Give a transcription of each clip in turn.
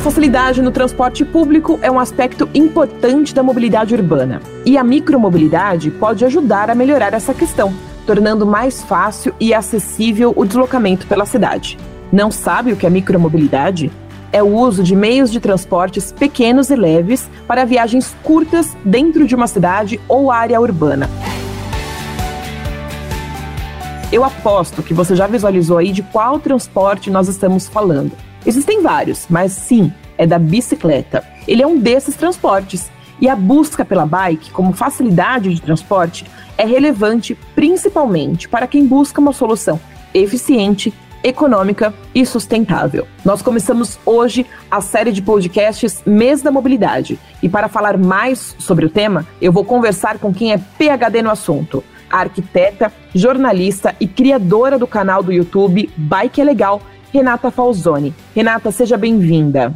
facilidade no transporte público é um aspecto importante da mobilidade urbana. E a micromobilidade pode ajudar a melhorar essa questão, tornando mais fácil e acessível o deslocamento pela cidade. Não sabe o que é micromobilidade? É o uso de meios de transportes pequenos e leves para viagens curtas dentro de uma cidade ou área urbana. Eu aposto que você já visualizou aí de qual transporte nós estamos falando. Existem vários, mas sim, é da bicicleta. Ele é um desses transportes. E a busca pela bike como facilidade de transporte é relevante principalmente para quem busca uma solução eficiente, econômica e sustentável. Nós começamos hoje a série de podcasts Mês da Mobilidade. E para falar mais sobre o tema, eu vou conversar com quem é PhD no assunto, a arquiteta, jornalista e criadora do canal do YouTube Bike é Legal Renata Falzoni. Renata, seja bem-vinda.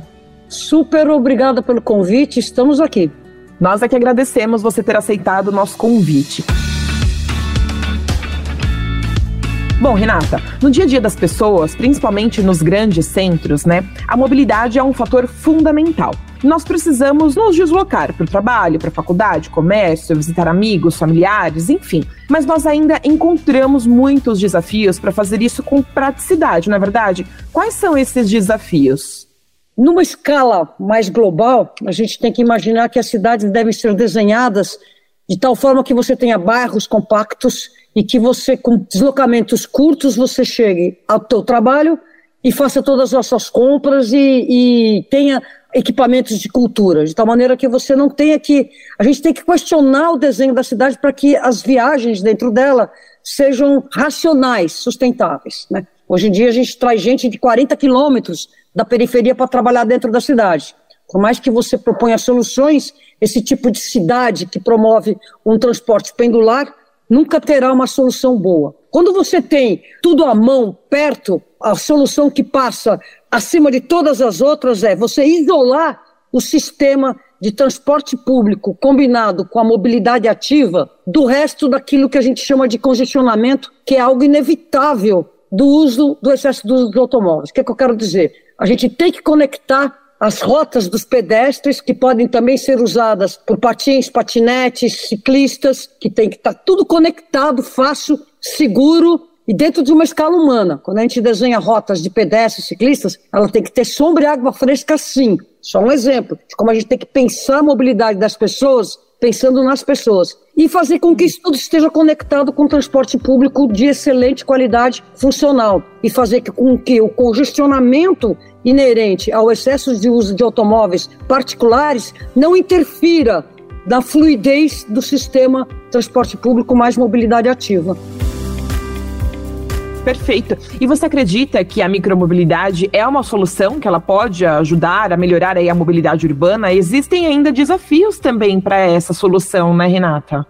Super obrigada pelo convite, estamos aqui. Nós é que agradecemos você ter aceitado o nosso convite. Bom, Renata, no dia a dia das pessoas, principalmente nos grandes centros, né, a mobilidade é um fator fundamental. Nós precisamos nos deslocar para o trabalho, para a faculdade, comércio, visitar amigos, familiares, enfim. Mas nós ainda encontramos muitos desafios para fazer isso com praticidade, não é verdade? Quais são esses desafios? Numa escala mais global, a gente tem que imaginar que as cidades devem ser desenhadas de tal forma que você tenha bairros compactos e que você, com deslocamentos curtos, você chegue ao seu trabalho e faça todas as suas compras e, e tenha equipamentos de cultura, de tal maneira que você não tenha que. A gente tem que questionar o desenho da cidade para que as viagens dentro dela sejam racionais, sustentáveis. Né? Hoje em dia a gente traz gente de 40 quilômetros da periferia para trabalhar dentro da cidade. Por mais que você proponha soluções, esse tipo de cidade que promove um transporte pendular nunca terá uma solução boa. Quando você tem tudo à mão, perto, a solução que passa acima de todas as outras é você isolar o sistema de transporte público combinado com a mobilidade ativa do resto daquilo que a gente chama de congestionamento, que é algo inevitável do uso, do excesso do uso dos automóveis. O que, é que eu quero dizer? A gente tem que conectar as rotas dos pedestres, que podem também ser usadas por patins, patinetes, ciclistas, que tem que estar tá tudo conectado, fácil, seguro e dentro de uma escala humana. Quando a gente desenha rotas de pedestres, ciclistas, ela tem que ter sombra e água fresca sim. Só um exemplo de como a gente tem que pensar a mobilidade das pessoas pensando nas pessoas e fazer com que isso tudo esteja conectado com transporte público de excelente qualidade funcional e fazer com que o congestionamento inerente ao excesso de uso de automóveis particulares não interfira na fluidez do sistema transporte público mais mobilidade ativa. Perfeito. E você acredita que a micromobilidade é uma solução que ela pode ajudar a melhorar aí a mobilidade urbana? Existem ainda desafios também para essa solução, né, Renata?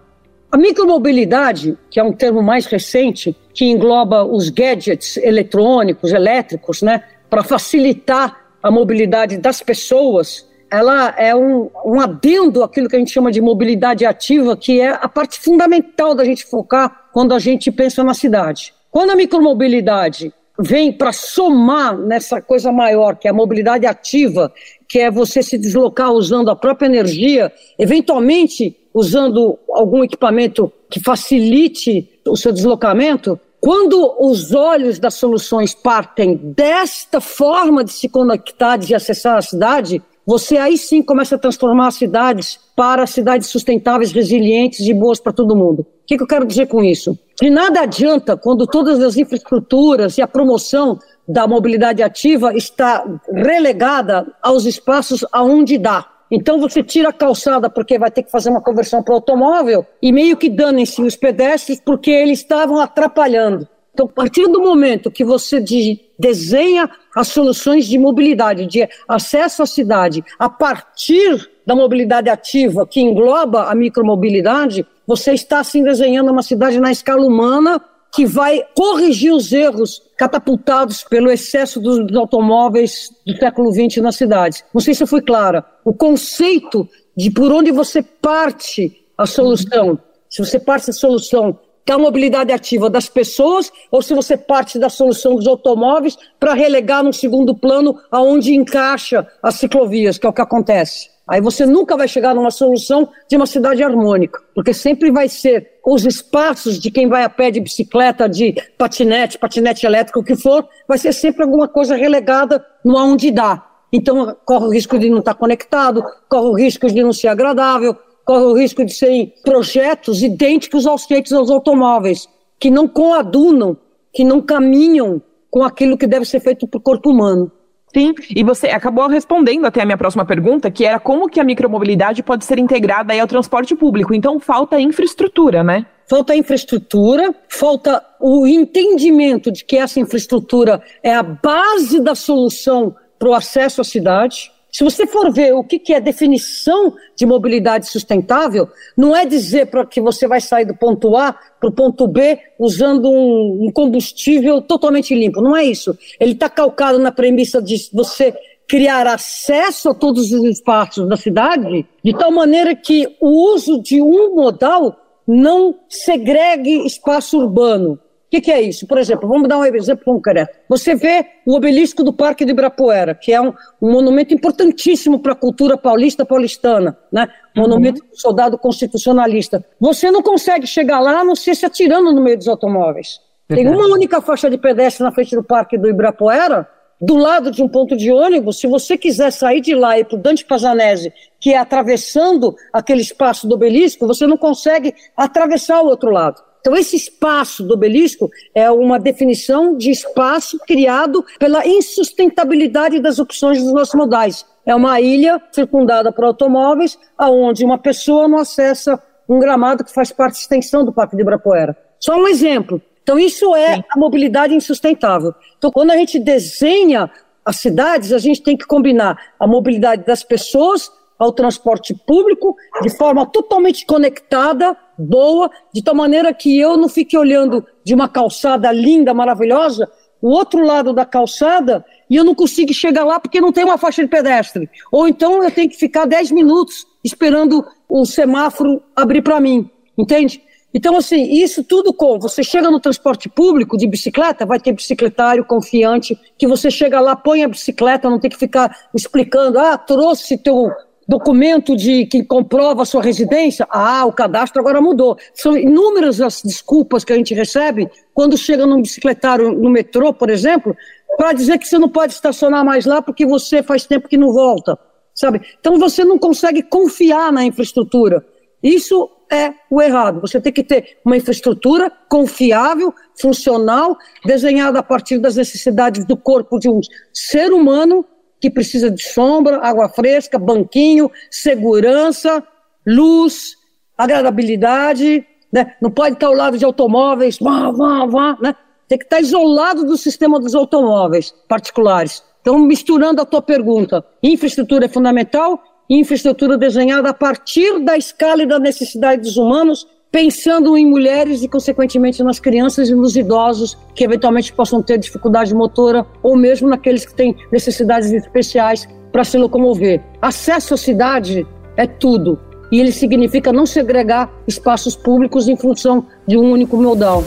A micromobilidade, que é um termo mais recente, que engloba os gadgets eletrônicos, elétricos, né, para facilitar a mobilidade das pessoas, ela é um, um adendo àquilo que a gente chama de mobilidade ativa, que é a parte fundamental da gente focar quando a gente pensa na cidade. Quando a micromobilidade vem para somar nessa coisa maior, que é a mobilidade ativa, que é você se deslocar usando a própria energia, eventualmente usando algum equipamento que facilite o seu deslocamento, quando os olhos das soluções partem desta forma de se conectar, de acessar a cidade, você aí sim começa a transformar as cidades para cidades sustentáveis, resilientes e boas para todo mundo. O que, que eu quero dizer com isso? De nada adianta quando todas as infraestruturas e a promoção da mobilidade ativa está relegada aos espaços aonde dá. Então você tira a calçada porque vai ter que fazer uma conversão para o automóvel e meio que danem-se os pedestres porque eles estavam atrapalhando. Então, a partir do momento que você de, desenha as soluções de mobilidade, de acesso à cidade, a partir da mobilidade ativa, que engloba a micromobilidade, você está assim desenhando uma cidade na escala humana que vai corrigir os erros catapultados pelo excesso dos, automóveis do século XX nas cidades. Não sei se eu fui clara. O conceito de por onde você parte a solução, se você parte a solução que é a mobilidade ativa das pessoas ou se você parte da solução dos automóveis para relegar no segundo plano aonde encaixa as ciclovias, que é o que acontece. Aí você nunca vai chegar numa solução de uma cidade harmônica, porque sempre vai ser os espaços de quem vai a pé de bicicleta, de patinete, patinete elétrico, o que for, vai ser sempre alguma coisa relegada no aonde dá. Então corre o risco de não estar conectado, corre o risco de não ser agradável, corre o risco de serem projetos idênticos aos feitos aos automóveis, que não coadunam, que não caminham com aquilo que deve ser feito para o corpo humano. Sim, e você acabou respondendo até a minha próxima pergunta, que era como que a micromobilidade pode ser integrada ao transporte público. Então falta infraestrutura, né? Falta infraestrutura, falta o entendimento de que essa infraestrutura é a base da solução para o acesso à cidade. Se você for ver o que, que é definição de mobilidade sustentável, não é dizer para que você vai sair do ponto A para o ponto B usando um, um combustível totalmente limpo. Não é isso. Ele está calcado na premissa de você criar acesso a todos os espaços da cidade, de tal maneira que o uso de um modal não segregue espaço urbano que, que é isso? Por exemplo, vamos dar um exemplo concreto. Você vê o obelisco do Parque de Ibirapuera, que é um, um monumento importantíssimo para a cultura paulista paulistana, né? Uhum. Monumento do soldado constitucionalista. Você não consegue chegar lá a não ser se atirando no meio dos automóveis. Tem uma única faixa de pedestre na frente do Parque do Ibirapuera, do lado de um ponto de ônibus, se você quiser sair de lá e ir para o Dante Pazanese, que é atravessando aquele espaço do obelisco, você não consegue atravessar o outro lado. Então, esse espaço do obelisco é uma definição de espaço criado pela insustentabilidade das opções dos nossos modais. É uma ilha circundada por automóveis, aonde uma pessoa não acessa um gramado que faz parte da extensão do Parque de Ibirapuera. Só um exemplo. Então, isso é Sim. a mobilidade insustentável. Então, quando a gente desenha as cidades, a gente tem que combinar a mobilidade das pessoas ao transporte público de forma totalmente conectada, boa, de tal maneira que eu não fique olhando de uma calçada linda, maravilhosa, o outro lado da calçada e eu não consigo chegar lá porque não tem uma faixa de pedestre. Ou então eu tenho que ficar 10 minutos esperando o semáforo abrir para mim, entende? Então, assim, isso tudo com. Você chega no transporte público de bicicleta, vai ter bicicletário confiante, que você chega lá, põe a bicicleta, não tem que ficar explicando, ah, trouxe teu documento de que comprova a sua residência, ah, o cadastro agora mudou. São inúmeras as desculpas que a gente recebe quando chega num bicicletário no metrô, por exemplo, para dizer que você não pode estacionar mais lá porque você faz tempo que não volta, sabe? Então você não consegue confiar na infraestrutura. Isso é o errado. Você tem que ter uma infraestrutura confiável, funcional, desenhada a partir das necessidades do corpo de um ser humano que precisa de sombra, água fresca, banquinho, segurança, luz, agradabilidade, né? Não pode estar ao lado de automóveis, vá, vá, vá, né? Tem que estar isolado do sistema dos automóveis particulares. Então, misturando a tua pergunta, infraestrutura é fundamental, infraestrutura desenhada a partir da escala e da necessidade dos humanos pensando em mulheres e, consequentemente, nas crianças e nos idosos que eventualmente possam ter dificuldade motora ou mesmo naqueles que têm necessidades especiais para se locomover. Acesso à cidade é tudo e ele significa não segregar espaços públicos em função de um único modal.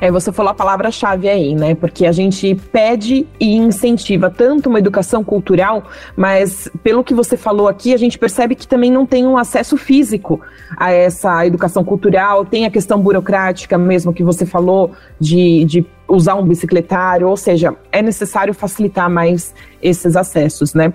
É, você falou a palavra-chave aí, né? Porque a gente pede e incentiva tanto uma educação cultural, mas pelo que você falou aqui, a gente percebe que também não tem um acesso físico a essa educação cultural, tem a questão burocrática mesmo que você falou de, de usar um bicicletário, ou seja, é necessário facilitar mais esses acessos, né?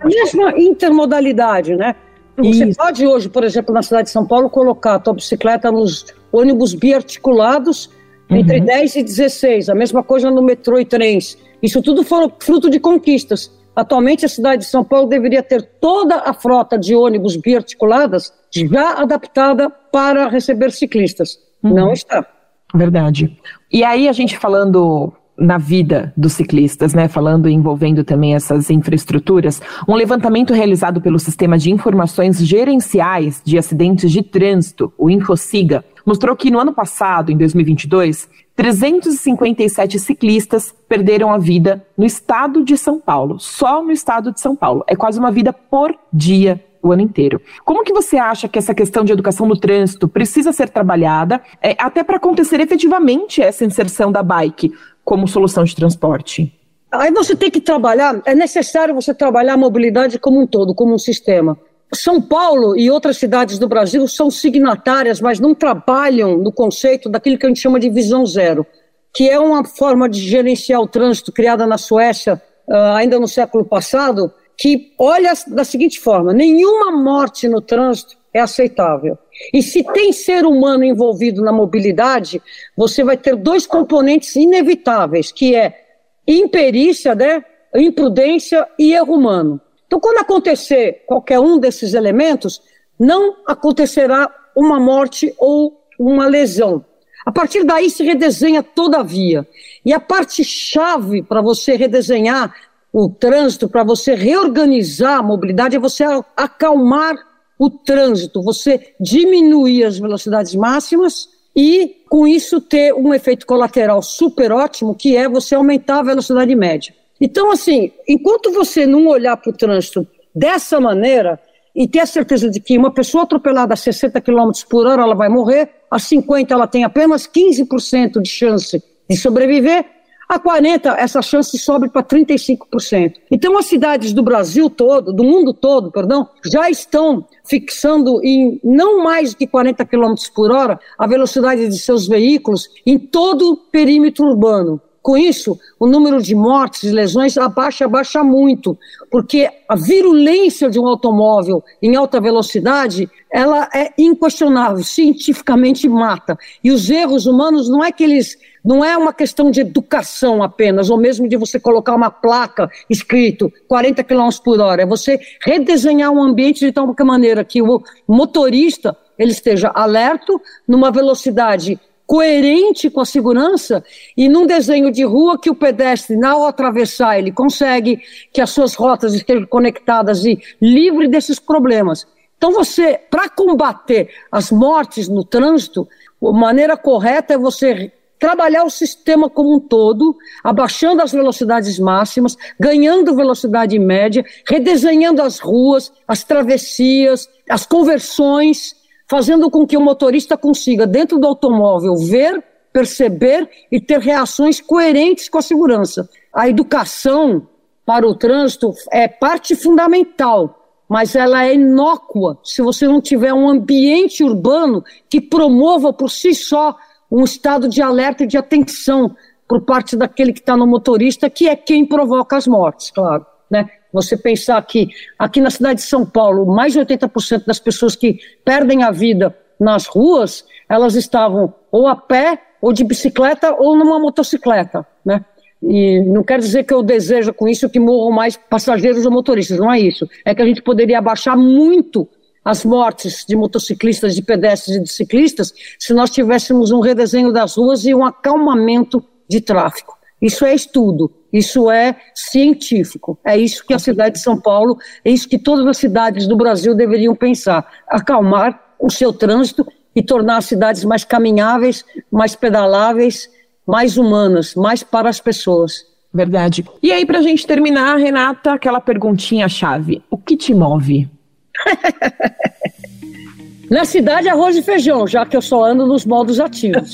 A mesma intermodalidade, né? Você Isso. pode hoje, por exemplo, na cidade de São Paulo, colocar a tua bicicleta nos ônibus biarticulados entre uhum. 10 e 16, a mesma coisa no metrô e trens. Isso tudo foi fruto de conquistas. Atualmente, a cidade de São Paulo deveria ter toda a frota de ônibus biarticuladas já adaptada para receber ciclistas. Uhum. Não está. Verdade. E aí, a gente falando na vida dos ciclistas, né? Falando e envolvendo também essas infraestruturas, um levantamento realizado pelo Sistema de Informações Gerenciais de Acidentes de Trânsito, o InfoSiga, mostrou que no ano passado, em 2022, 357 ciclistas perderam a vida no estado de São Paulo, só no estado de São Paulo. É quase uma vida por dia o ano inteiro. Como que você acha que essa questão de educação no trânsito precisa ser trabalhada, é, até para acontecer efetivamente essa inserção da bike como solução de transporte? Aí você tem que trabalhar, é necessário você trabalhar a mobilidade como um todo, como um sistema. São Paulo e outras cidades do Brasil são signatárias, mas não trabalham no conceito daquilo que a gente chama de visão zero, que é uma forma de gerenciar o trânsito criada na Suécia uh, ainda no século passado, que olha da seguinte forma: nenhuma morte no trânsito é aceitável. E se tem ser humano envolvido na mobilidade, você vai ter dois componentes inevitáveis, que é imperícia, né, imprudência e erro humano. Então, quando acontecer qualquer um desses elementos, não acontecerá uma morte ou uma lesão. A partir daí se redesenha toda a via. E a parte chave para você redesenhar o trânsito, para você reorganizar a mobilidade, é você acalmar o trânsito, você diminuir as velocidades máximas e, com isso, ter um efeito colateral super ótimo, que é você aumentar a velocidade média. Então, assim, enquanto você não olhar para o trânsito dessa maneira e ter a certeza de que uma pessoa atropelada a 60 km por hora ela vai morrer, a 50 ela tem apenas 15% de chance de sobreviver, a 40 essa chance sobe para 35%. Então as cidades do Brasil todo, do mundo todo, perdão, já estão fixando em não mais de 40 km por hora a velocidade de seus veículos em todo o perímetro urbano. Com isso, o número de mortes e lesões abaixa, abaixa muito, porque a virulência de um automóvel em alta velocidade, ela é inquestionável, cientificamente mata. E os erros humanos não é que eles não é uma questão de educação apenas, ou mesmo de você colocar uma placa escrito 40 km por hora. É você redesenhar um ambiente de tal maneira que o motorista ele esteja alerto, numa velocidade coerente com a segurança e num desenho de rua que o pedestre, ao atravessar, ele consegue que as suas rotas estejam conectadas e livre desses problemas. Então, você, para combater as mortes no trânsito, a maneira correta é você trabalhar o sistema como um todo, abaixando as velocidades máximas, ganhando velocidade média, redesenhando as ruas, as travessias, as conversões, fazendo com que o motorista consiga, dentro do automóvel, ver, perceber e ter reações coerentes com a segurança. A educação para o trânsito é parte fundamental, mas ela é inócua se você não tiver um ambiente urbano que promova por si só um estado de alerta e de atenção por parte daquele que está no motorista, que é quem provoca as mortes, claro. Né? Você pensar que aqui na cidade de São Paulo, mais de 80% das pessoas que perdem a vida nas ruas, elas estavam ou a pé, ou de bicicleta, ou numa motocicleta, né? E não quer dizer que eu desejo com isso que morram mais passageiros ou motoristas, não é isso. É que a gente poderia abaixar muito as mortes de motociclistas, de pedestres e de ciclistas se nós tivéssemos um redesenho das ruas e um acalmamento de tráfego. Isso é estudo, isso é científico. É isso que a cidade de São Paulo, é isso que todas as cidades do Brasil deveriam pensar: acalmar o seu trânsito e tornar as cidades mais caminháveis, mais pedaláveis, mais humanas, mais para as pessoas. Verdade. E aí, para a gente terminar, Renata, aquela perguntinha-chave: o que te move? Na cidade, arroz e feijão, já que eu só ando nos modos ativos.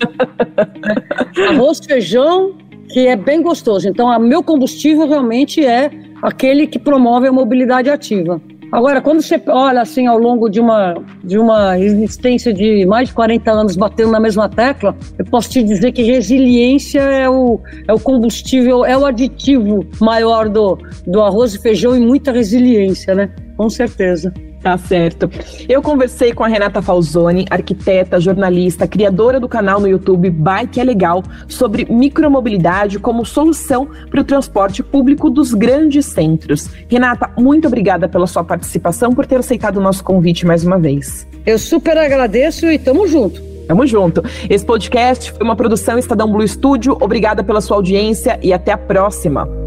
arroz, feijão, que é bem gostoso. Então, o meu combustível realmente é aquele que promove a mobilidade ativa. Agora, quando você olha assim ao longo de uma, de uma existência de mais de 40 anos batendo na mesma tecla, eu posso te dizer que resiliência é o, é o combustível, é o aditivo maior do, do arroz e feijão e muita resiliência, né? Com certeza. Tá certo. Eu conversei com a Renata Falzoni, arquiteta, jornalista, criadora do canal no YouTube Bike é Legal, sobre micromobilidade como solução para o transporte público dos grandes centros. Renata, muito obrigada pela sua participação, por ter aceitado o nosso convite mais uma vez. Eu super agradeço e tamo junto. Tamo junto. Esse podcast foi uma produção Estadão Blue Studio. Obrigada pela sua audiência e até a próxima.